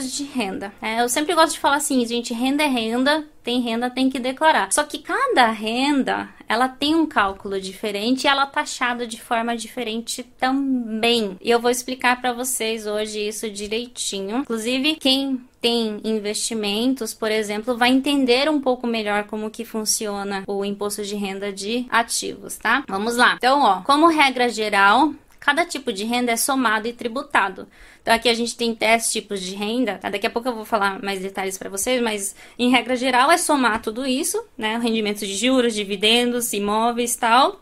tipos de renda. É, eu sempre gosto de falar assim, gente, renda é renda, tem renda, tem que declarar. Só que cada renda, ela tem um cálculo diferente e ela tá taxada de forma diferente também. E eu vou explicar para vocês hoje isso direitinho. Inclusive, quem tem investimentos, por exemplo, vai entender um pouco melhor como que funciona o imposto de renda de ativos, tá? Vamos lá. Então, ó, como regra geral, cada tipo de renda é somado e tributado. Então aqui a gente tem 10 tipos de renda. Tá? Daqui a pouco eu vou falar mais detalhes para vocês, mas em regra geral é somar tudo isso, né? Rendimentos de juros, dividendos, imóveis, tal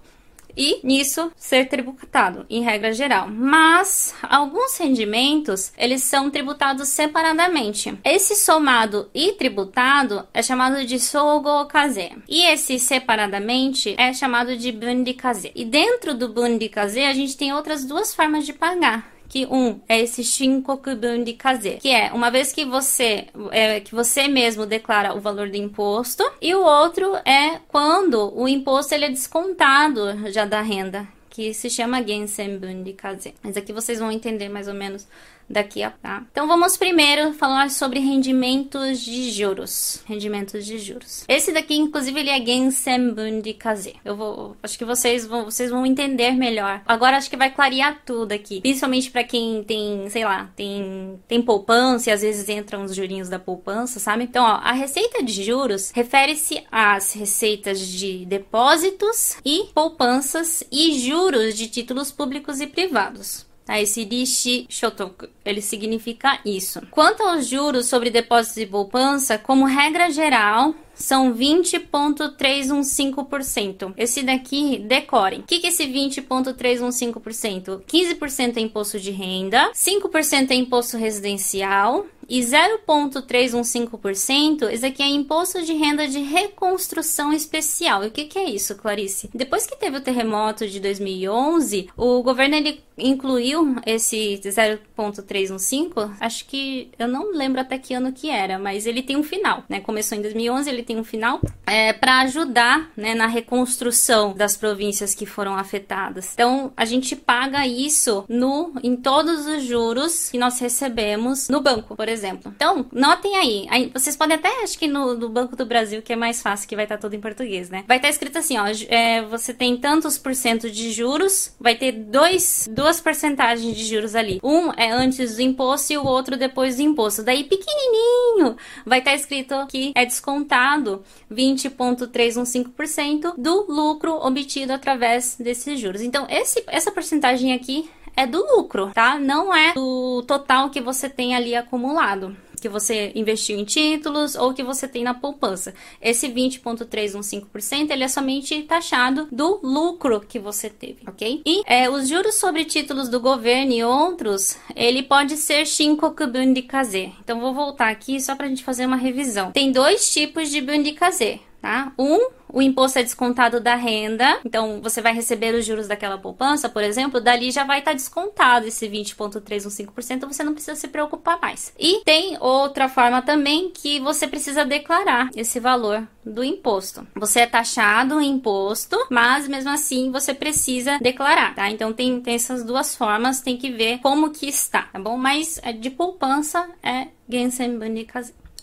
e nisso ser tributado, em regra geral. Mas alguns rendimentos, eles são tributados separadamente. Esse somado e tributado é chamado de sogo kaze. E esse separadamente é chamado de bundi kaze. E dentro do bundi kaze, a gente tem outras duas formas de pagar que um é esse shinkokubun de kaze, que é uma vez que você é, que você mesmo declara o valor do imposto, e o outro é quando o imposto ele é descontado já da renda, que se chama gensenbun de kaze. Mas aqui vocês vão entender mais ou menos daqui a tá? Então vamos primeiro falar sobre rendimentos de juros. Rendimentos de juros. Esse daqui, inclusive, ele é Gensenbundi Kaze. Eu vou, acho que vocês vão, vocês vão entender melhor. Agora acho que vai clarear tudo aqui, principalmente para quem tem, sei lá, tem tem poupança e às vezes entram os jurinhos da poupança, sabe? Então, ó, a receita de juros refere-se às receitas de depósitos e poupanças e juros de títulos públicos e privados. Tá? Esse rishi shotoku, ele significa isso. Quanto aos juros sobre depósitos e poupança, como regra geral, são 20,315%. Esse daqui, decorem. O que, que é esse 20,315%? 15% é imposto de renda, 5% é imposto residencial, e 0,315%, esse aqui é imposto de renda de reconstrução especial. E o que, que, é isso, Clarice? Depois que teve o terremoto de 2011, o governo ele incluiu esse 0,315. Acho que eu não lembro até que ano que era, mas ele tem um final, né? Começou em 2011, ele tem um final é, para ajudar né, na reconstrução das províncias que foram afetadas. Então a gente paga isso no em todos os juros que nós recebemos no banco, por exemplo exemplo. Então, notem aí. aí vocês podem até, acho que no, Banco do Brasil, que é mais fácil, que vai estar tá tudo em português, né? Vai estar tá escrito assim, ó. É, você tem tantos por cento de juros, vai ter dois, duas porcentagens de juros ali. Um é antes do imposto e o outro depois do imposto. Daí, pequenininho, vai estar tá escrito que é descontado 20,315% do lucro obtido através desses juros. Então, esse, essa porcentagem aqui é do lucro, tá? Não é do total que você tem ali acumulado que você investiu em títulos ou que você tem na poupança. Esse 20,315% ele é somente taxado do lucro que você teve, ok? E é, os juros sobre títulos do governo e outros, ele pode ser Shinkokubun de Kaze. Então vou voltar aqui só para a gente fazer uma revisão. Tem dois tipos de Bun de tá? Um, o imposto é descontado da renda, então você vai receber os juros daquela poupança, por exemplo, dali já vai estar tá descontado esse 20,315%, você não precisa se preocupar mais. E tem outra forma também que você precisa declarar esse valor do imposto. Você é taxado em imposto, mas mesmo assim você precisa declarar, tá? Então tem, tem essas duas formas, tem que ver como que está, tá bom? Mas é, de poupança é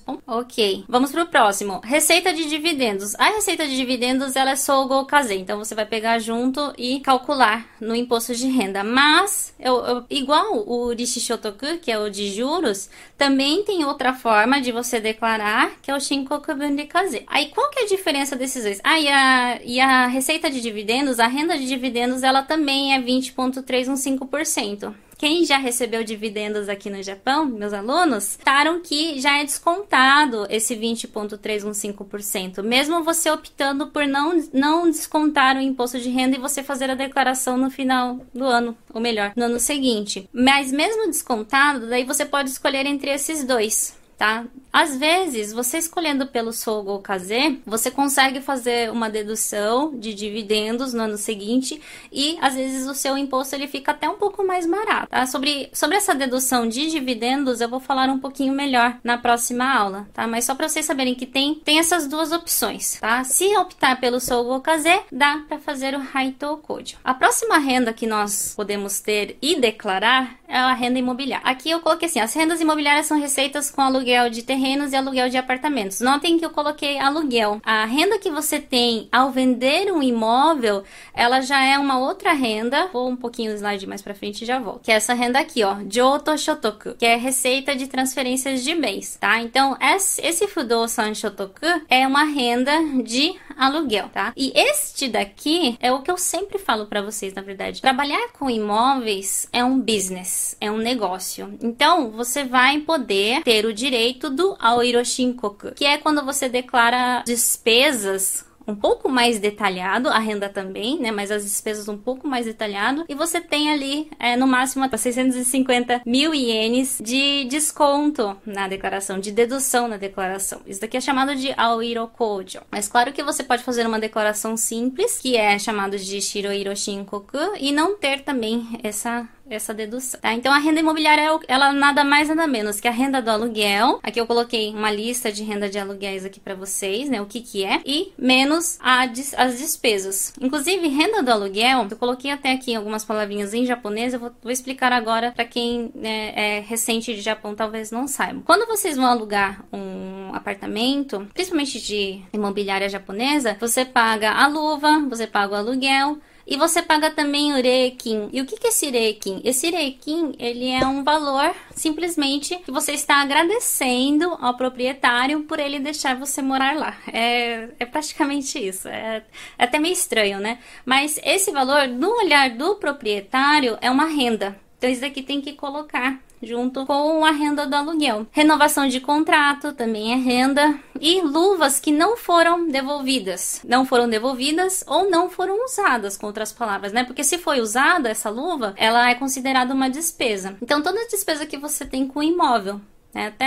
Gensenbundikaze ok. Vamos pro próximo. Receita de dividendos. A receita de dividendos ela é Sogo Kaze, então você vai pegar junto e calcular no imposto de renda. Mas, eu, eu, igual o Rishishotoku, que é o de juros, também tem outra forma de você declarar, que é o Shinkoku de Kaze. Aí, qual que é a diferença desses dois? Ah, e a, e a receita de dividendos, a renda de dividendos, ela também é 20,315%. Quem já recebeu dividendos aqui no Japão, meus alunos, taram que já é descontado esse 20,315%, mesmo você optando por não, não descontar o imposto de renda e você fazer a declaração no final do ano, ou melhor, no ano seguinte. Mas mesmo descontado, daí você pode escolher entre esses dois tá? Às vezes, você escolhendo pelo Sogo ou Kaze, você consegue fazer uma dedução de dividendos no ano seguinte e às vezes o seu imposto ele fica até um pouco mais barato, tá? Sobre, sobre essa dedução de dividendos, eu vou falar um pouquinho melhor na próxima aula, tá? Mas só para vocês saberem que tem, tem essas duas opções, tá? Se optar pelo Sogo ou Kaze, dá para fazer o Haito Kojo. A próxima renda que nós podemos ter e declarar é a renda imobiliária. Aqui eu coloquei assim: as rendas imobiliárias são receitas com aluguel de terrenos e aluguel de apartamentos. Notem que eu coloquei aluguel. A renda que você tem ao vender um imóvel, ela já é uma outra renda. Vou um pouquinho o slide mais para frente e já volto. Que é essa renda aqui, ó, Joto Shotoku, que é receita de transferências de bens, tá? Então, esse Fudosan Shotoku é uma renda de aluguel, tá? E este daqui é o que eu sempre falo para vocês, na verdade. Trabalhar com imóveis é um business, é um negócio. Então, você vai poder ter o direito do Aoiroshinkoku, que é quando você declara despesas um pouco mais detalhado, a renda também, né? Mas as despesas um pouco mais detalhado. E você tem ali, é, no máximo, 650 mil ienes de desconto na declaração, de dedução na declaração. Isso daqui é chamado de Aoiro Kojo. Mas claro que você pode fazer uma declaração simples, que é chamado de Shiroiro Shinkoku, e não ter também essa essa dedução, tá? Então a renda imobiliária é ela nada mais nada menos que a renda do aluguel. Aqui eu coloquei uma lista de renda de aluguéis aqui para vocês, né? O que que é e menos a, as despesas. Inclusive renda do aluguel, eu coloquei até aqui algumas palavrinhas em japonês. Eu vou, vou explicar agora para quem né, é recente de Japão talvez não saiba. Quando vocês vão alugar um apartamento, principalmente de imobiliária japonesa, você paga a luva, você paga o aluguel e você paga também o rekin. E o que, é esse rekin? Esse rekin, ele é um valor simplesmente que você está agradecendo ao proprietário por ele deixar você morar lá. É, é praticamente isso. É, é até meio estranho, né? Mas esse valor, no olhar do proprietário, é uma renda. Então, isso daqui tem que colocar junto com a renda do aluguel. Renovação de contrato também é renda e luvas que não foram devolvidas, não foram devolvidas ou não foram usadas, com outras palavras, né? Porque se foi usada essa luva, ela é considerada uma despesa. Então toda despesa que você tem com o imóvel, é, até,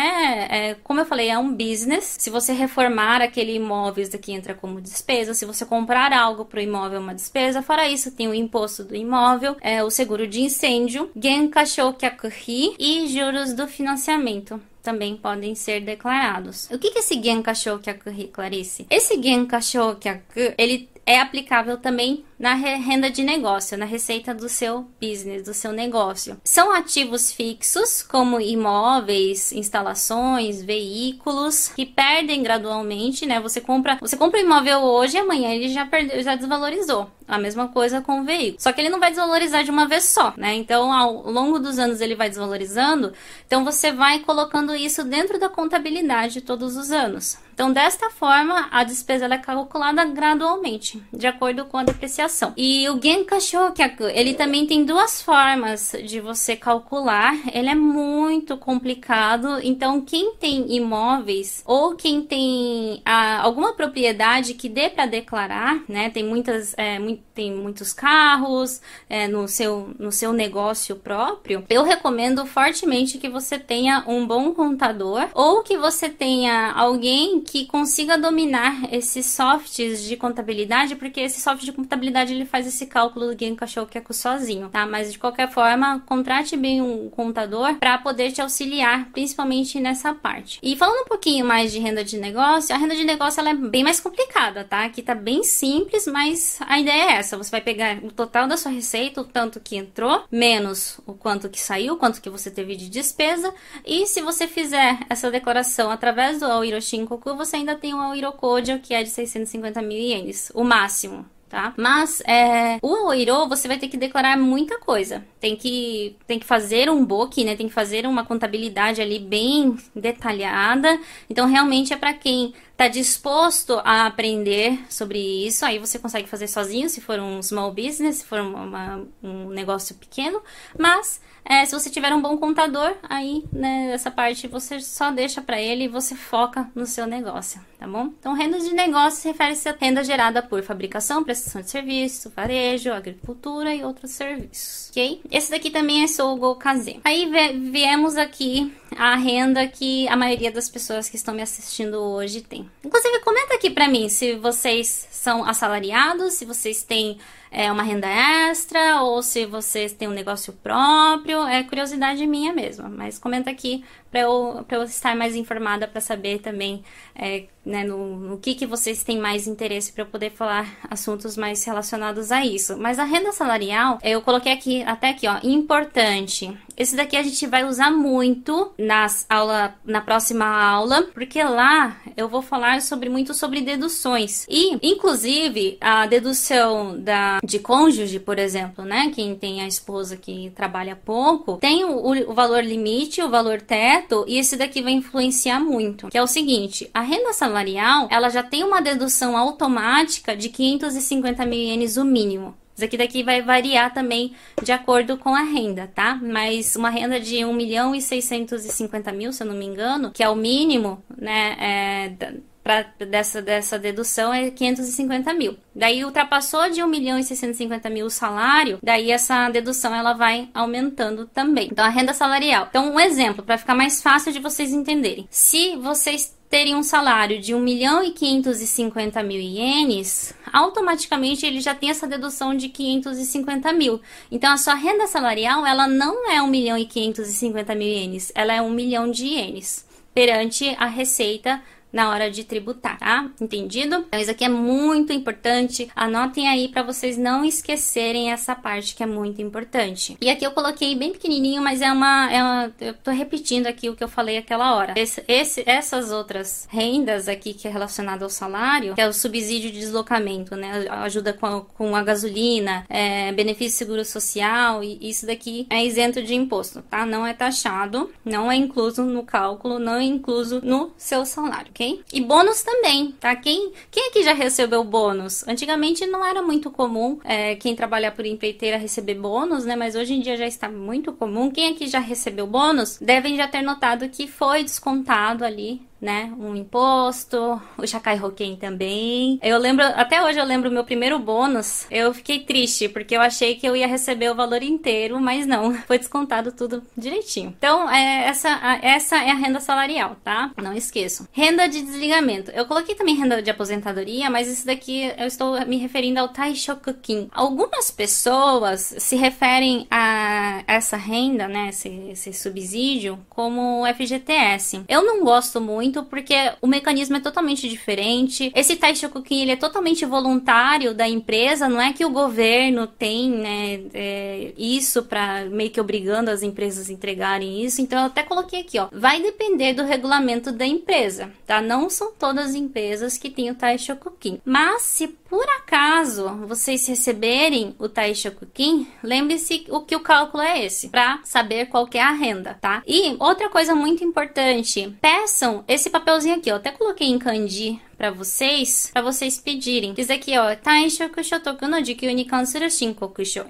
é, como eu falei, é um business. Se você reformar aquele imóvel, isso aqui entra como despesa. Se você comprar algo para o imóvel, é uma despesa. Fora isso, tem o imposto do imóvel, é, o seguro de incêndio, Genkasho Kyakuhi e juros do financiamento também podem ser declarados. O que é esse Genkasho Kyakuhi, Clarice? Esse Genkasho Kyaku, ele é aplicável também na renda de negócio, na receita do seu business, do seu negócio. São ativos fixos, como imóveis, instalações, veículos, que perdem gradualmente, né? Você compra, você compra um imóvel hoje e amanhã ele já perdeu, já desvalorizou. A mesma coisa com o veículo. Só que ele não vai desvalorizar de uma vez só, né? Então, ao longo dos anos ele vai desvalorizando. Então, você vai colocando isso dentro da contabilidade todos os anos. Então, desta forma, a despesa é calculada gradualmente, de acordo com a depreciação. E o Genkashokyaku, ele também tem duas formas de você calcular. Ele é muito complicado. Então, quem tem imóveis ou quem tem ah, alguma propriedade que dê para declarar, né? Tem muitas, é, muito, tem muitos carros é, no, seu, no seu negócio próprio. Eu recomendo fortemente que você tenha um bom contador ou que você tenha alguém que consiga dominar esses softs de contabilidade, porque esse software de contabilidade ele faz esse cálculo do Genkashokaku sozinho, tá? Mas de qualquer forma, contrate bem um contador para poder te auxiliar, principalmente nessa parte. E falando um pouquinho mais de renda de negócio, a renda de negócio ela é bem mais complicada, tá? Aqui tá bem simples, mas a ideia é essa: você vai pegar o total da sua receita, o tanto que entrou, menos o quanto que saiu, quanto que você teve de despesa, e se você fizer essa declaração através do Aoiroshinkoku, você ainda tem o Aoirokojo, que é de 650 mil ienes, o máximo, tá? Mas é, o Oiro você vai ter que declarar muita coisa. Tem que, tem que fazer um book, né? Tem que fazer uma contabilidade ali bem detalhada. Então, realmente é para quem está disposto a aprender sobre isso. Aí você consegue fazer sozinho, se for um small business, se for uma, um negócio pequeno. Mas é, se você tiver um bom contador, aí né, essa parte você só deixa para ele e você foca no seu negócio, tá bom? Então, renda de negócio refere-se a renda gerada por fabricação, prestação de serviço, varejo, agricultura e outros serviços, ok? Esse daqui também é Sougo Kaze. Aí viemos aqui a renda que a maioria das pessoas que estão me assistindo hoje tem. Inclusive, comenta aqui para mim se vocês são assalariados, se vocês têm é, uma renda extra ou se vocês têm um negócio próprio. É curiosidade minha mesmo, mas comenta aqui para eu, eu estar mais informada para saber também é, né, no, no, que, que vocês têm mais interesse para eu poder falar assuntos mais relacionados a isso. Mas a renda salarial, eu coloquei aqui, até aqui, ó, importante. Esse daqui a gente vai usar muito nas aula, na próxima aula, porque lá eu vou falar sobre muito sobre deduções. E, inclusive, a dedução da, de cônjuge, por exemplo, né? Quem tem a esposa que trabalha pouco, tem o, o valor limite, o valor teto, e esse daqui vai influenciar muito. Que é o seguinte: a renda salarial ela já tem uma dedução automática de 550 mil ienes o mínimo. Isso aqui daqui vai variar também de acordo com a renda, tá? Mas uma renda de 1 milhão e 650 mil, se eu não me engano, que é o mínimo, né, é, pra, dessa, dessa dedução é 550 mil. Daí ultrapassou de 1 milhão e 650 mil o salário, daí essa dedução ela vai aumentando também. Então a renda salarial. Então um exemplo para ficar mais fácil de vocês entenderem. Se vocês terem um salário de 1 milhão e 550 mil ienes, automaticamente ele já tem essa dedução de 550 mil. Então, a sua renda salarial, ela não é 1 milhão e 550 mil ienes, ela é 1 milhão de ienes perante a receita na hora de tributar, tá? Entendido? Então isso aqui é muito importante. Anotem aí para vocês não esquecerem essa parte que é muito importante. E aqui eu coloquei bem pequenininho, mas é uma, é uma eu tô repetindo aqui o que eu falei aquela hora. Esse, esse, essas outras rendas aqui que é relacionado ao salário, que é o subsídio de deslocamento, né? Ajuda com a, com a gasolina, é, benefício seguro social e isso daqui é isento de imposto, tá? Não é taxado, não é incluso no cálculo, não é incluso no seu salário ok? E bônus também, tá? Quem, quem aqui já recebeu bônus? Antigamente não era muito comum é, quem trabalha por empreiteira receber bônus, né? Mas hoje em dia já está muito comum. Quem aqui já recebeu bônus devem já ter notado que foi descontado ali né? Um imposto, o Chacai Roquem também. Eu lembro, até hoje eu lembro o meu primeiro bônus. Eu fiquei triste, porque eu achei que eu ia receber o valor inteiro, mas não, foi descontado tudo direitinho. Então, é, essa, essa é a renda salarial, tá? Não esqueçam. Renda de desligamento. Eu coloquei também renda de aposentadoria, mas isso daqui eu estou me referindo ao Taishokukin. Algumas pessoas se referem a essa renda, né? Esse, esse subsídio, como FGTS. Eu não gosto muito muito, porque o mecanismo é totalmente diferente. Esse Taishokukin, ele é totalmente voluntário da empresa, não é que o governo tem, né, é, isso para meio que obrigando as empresas a entregarem isso. Então, eu até coloquei aqui, ó, vai depender do regulamento da empresa, tá? Não são todas as empresas que têm o Taishokukin. Mas, se por acaso vocês receberem o Taishokukin, lembre-se o que o cálculo é esse, para saber qual é a renda, tá? E outra coisa muito importante, peçam esse papelzinho aqui, até coloquei em kanji para vocês, para vocês pedirem. Diz aqui, ó, Taishoku shotoku no jikyuu ni kansuru.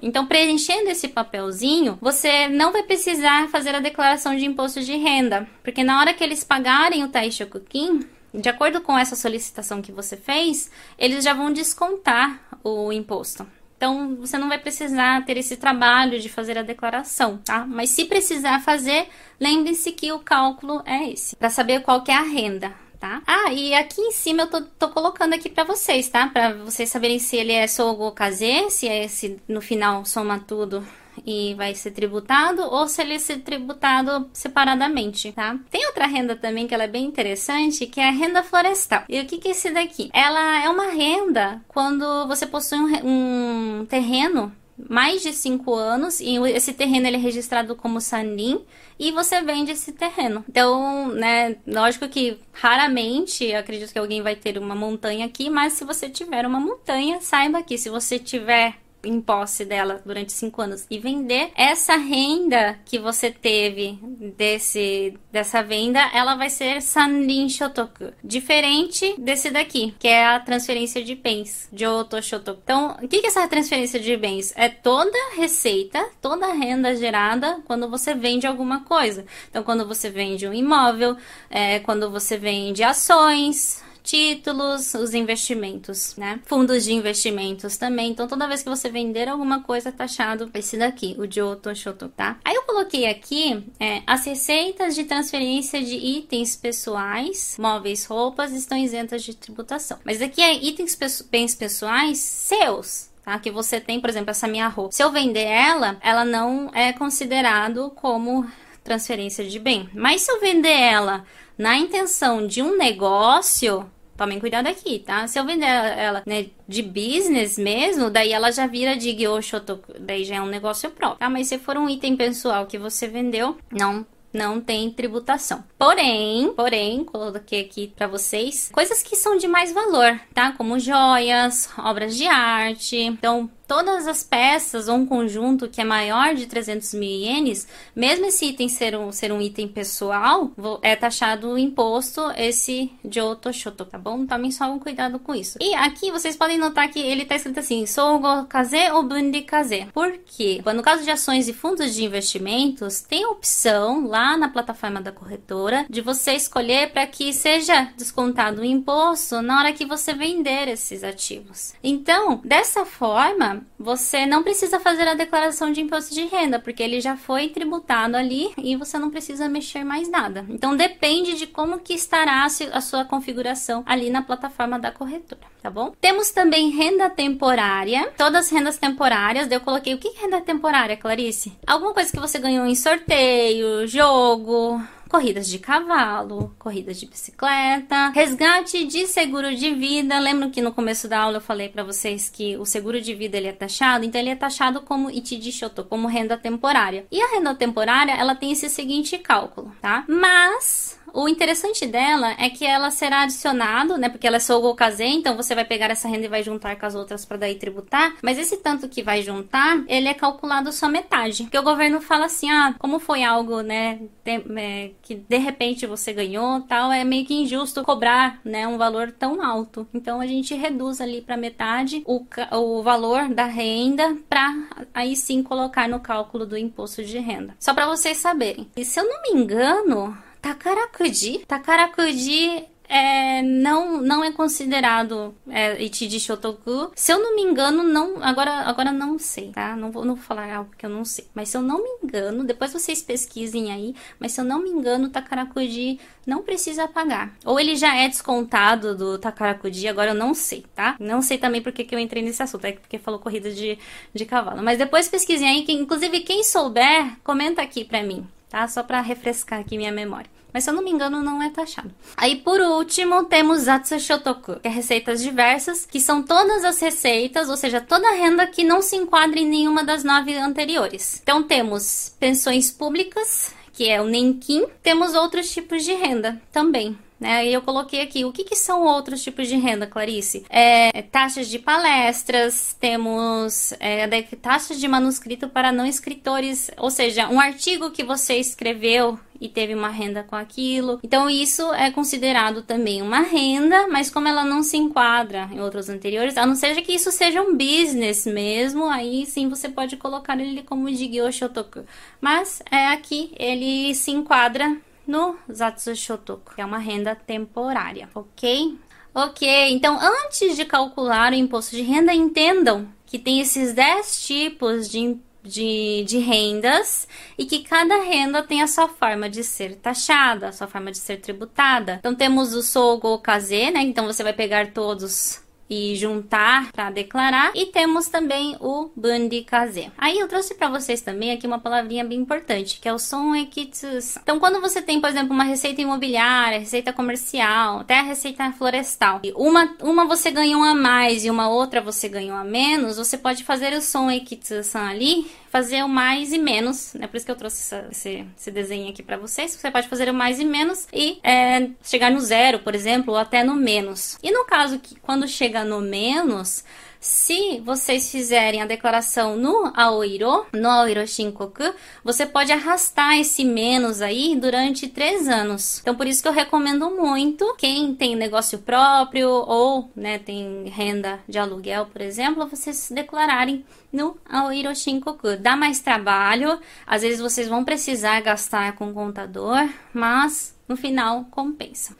Então, preenchendo esse papelzinho, você não vai precisar fazer a declaração de imposto de renda, porque na hora que eles pagarem o Taishokukin, de acordo com essa solicitação que você fez, eles já vão descontar o imposto. Então, você não vai precisar ter esse trabalho de fazer a declaração, tá? Mas se precisar fazer, lembre-se que o cálculo é esse, para saber qual que é a renda. Tá? Ah, e aqui em cima eu tô, tô colocando aqui para vocês, tá? Para vocês saberem se ele é Sogo Kaze, se é esse no final soma tudo e vai ser tributado ou se ele ser tributado separadamente, tá? Tem outra renda também que ela é bem interessante, que é a renda florestal. E o que, que é esse daqui? Ela é uma renda quando você possui um, um terreno mais de 5 anos e esse terreno ele é registrado como Sanlin e você vende esse terreno. Então, né, lógico que raramente acredito que alguém vai ter uma montanha aqui, mas se você tiver uma montanha, saiba que se você tiver em posse dela durante cinco anos e vender, essa renda que você teve desse dessa venda, ela vai ser Sanrin Shotoku. Diferente desse daqui, que é a transferência de bens, Joto Shotoku. Então, o que é essa transferência de bens? É toda receita, toda renda gerada quando você vende alguma coisa. Então, quando você vende um imóvel, é, quando você vende ações, títulos, os investimentos, né? Fundos de investimentos também. Então, toda vez que você vender alguma coisa, taxado esse daqui, o Joto Shoto, tá? Aí eu coloquei aqui é, as receitas de transferência de itens pessoais, móveis, roupas, estão isentas de tributação. Mas aqui é itens bens pessoais seus, Tá? Que você tem, por exemplo, essa minha roupa. Se eu vender ela, ela não é considerado como transferência de bem. Mas se eu vender ela na intenção de um negócio, tomem cuidado aqui, tá? Se eu vender ela, né, de business mesmo, daí ela já vira de Gyoshotoku, daí já é um negócio próprio, tá? Mas se for um item pessoal que você vendeu, não não tem tributação. Porém, porém, coloquei aqui para vocês coisas que são de mais valor, tá? Como joias, obras de arte. Então, todas as peças ou um conjunto que é maior de 300 mil ienes, mesmo esse item ser um, ser um item pessoal, é taxado o imposto esse Joto Shoto, tá bom? Tomem só um cuidado com isso. E aqui vocês podem notar que ele tá escrito assim, Sogo Kaze ou Bundi Kaze. Por quê? No caso de ações e fundos de investimentos, tem a opção lá na plataforma da corretora de você escolher para que seja descontado o imposto na hora que você vender esses ativos. Então, dessa forma, você não precisa fazer a declaração de imposto de renda, porque ele já foi tributado ali e você não precisa mexer mais nada. Então depende de como que estará a sua configuração ali na plataforma da corretora, tá bom? Temos também renda temporária, todas as rendas temporárias, eu coloquei o que é renda temporária, Clarice? Alguma coisa que você ganhou em sorteio, jogo, corridas de cavalo, corridas de bicicleta, resgate de seguro de vida. Lembro que no começo da aula eu falei para vocês que o seguro de vida ele é taxado, então ele é taxado como de shoto, como renda temporária. E a renda temporária, ela tem esse seguinte cálculo, tá? Mas o interessante dela é que ela será adicionado, né? Porque ela é Sogo Kaze, então você vai pegar essa renda e vai juntar com as outras para daí tributar. Mas esse tanto que vai juntar, ele é calculado só metade. Porque o governo fala assim: ah, como foi algo, né? É, que de repente você ganhou tal, é meio que injusto cobrar, né? Um valor tão alto. Então a gente reduz ali para metade o, o valor da renda para aí sim colocar no cálculo do imposto de renda. Só para vocês saberem. E se eu não me engano, Takarakuji. Takarakuji é, não, não é considerado é, Ichiji Shotoku. Se eu não me engano, não. Agora, agora não sei, tá? Não vou, não vou falar algo que eu não sei. Mas se eu não me engano, depois vocês pesquisem aí. Mas se eu não me engano, Takarakuji não precisa pagar. Ou ele já é descontado do Takarakuji, agora eu não sei, tá? Não sei também porque que eu entrei nesse assunto, é porque falou corrida de, de cavalo. Mas depois pesquisem aí, que, inclusive quem souber, comenta aqui pra mim tá? Só para refrescar aqui minha memória. Mas se eu não me engano, não é taxado. Aí, por último, temos Zatsu Shotoku, que é receitas diversas, que são todas as receitas, ou seja, toda a renda que não se enquadra em nenhuma das nove anteriores. Então, temos pensões públicas, que é o Nenkin. Temos outros tipos de renda também, né? E eu coloquei aqui o que, que são outros tipos de renda, Clarice? É, taxas de palestras, temos é, taxas de manuscrito para não escritores, ou seja, um artigo que você escreveu e teve uma renda com aquilo. Então, isso é considerado também uma renda, mas como ela não se enquadra em outros anteriores, a não ser que isso seja um business mesmo, aí sim você pode colocar ele como Jigyo Shotoku. Mas é aqui ele se enquadra no Zatsu Shotoku, que é uma renda temporária, ok? Ok, então antes de calcular o imposto de renda, entendam que tem esses 10 tipos de, de, de rendas e que cada renda tem a sua forma de ser taxada, a sua forma de ser tributada. Então temos o Sogo Kaze, né? Então você vai pegar todos e juntar para declarar. E temos também o Bundi Kaze. Aí eu trouxe para vocês também aqui uma palavrinha bem importante, que é o Son Ekitsus. Então, quando você tem, por exemplo, uma receita imobiliária, receita comercial, até a receita florestal, e uma, uma você ganhou a mais e uma outra você ganhou a menos, você pode fazer o Son Ekitsus ali fazer o mais e menos, né? Por isso que eu trouxe essa, esse, esse, desenho aqui para vocês. Você pode fazer o mais e menos e é, chegar no zero, por exemplo, ou até no menos. E no caso que quando chega no menos, se vocês fizerem a declaração no Aoiro, no Aoiro Shinkoku, você pode arrastar esse menos aí durante três anos. Então, por isso que eu recomendo muito quem tem negócio próprio ou né, tem renda de aluguel, por exemplo, vocês declararem no Aoiro Shinkoku. Dá mais trabalho, às vezes vocês vão precisar gastar com contador, mas no final compensa.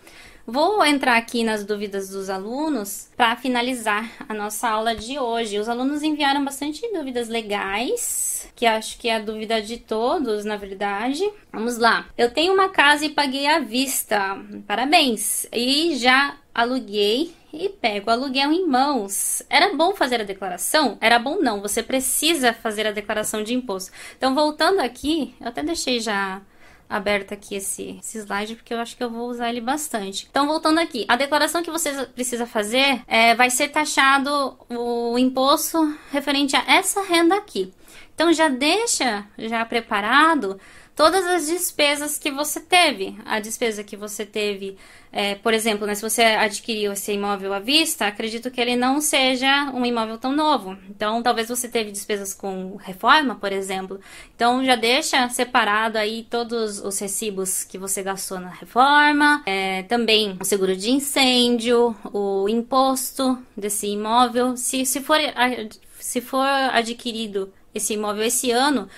Vou entrar aqui nas dúvidas dos alunos para finalizar a nossa aula de hoje. Os alunos enviaram bastante dúvidas legais, que acho que é a dúvida de todos, na verdade. Vamos lá. Eu tenho uma casa e paguei à vista. Parabéns. E já aluguei e pego aluguel em mãos. Era bom fazer a declaração? Era bom não, você precisa fazer a declaração de imposto. Então, voltando aqui, eu até deixei já aberto aqui esse, esse slide porque eu acho que eu vou usar ele bastante. Então, voltando aqui, a declaração que você precisa fazer é, vai ser taxado o imposto referente a essa renda aqui. Então, já deixa já preparado todas as despesas que você teve. A despesa que você teve, é, por exemplo, né, se você adquiriu esse imóvel à vista, acredito que ele não seja um imóvel tão novo. Então, talvez você teve despesas com reforma, por exemplo. Então, já deixa separado aí todos os recibos que você gastou na reforma, é, também o seguro de incêndio, o imposto desse imóvel. Se, se, for, se for adquirido esse imóvel esse ano,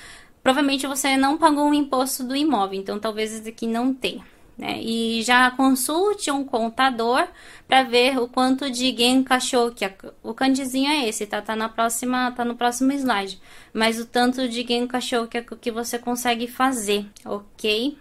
provavelmente você não pagou o imposto do imóvel, então talvez esse aqui não tenha. Né? E já consulte um contador para ver o quanto de cachorro que o candizinho é esse, tá? Tá na próxima, tá no próximo slide. Mas o tanto de cachorro que, que você consegue fazer, ok?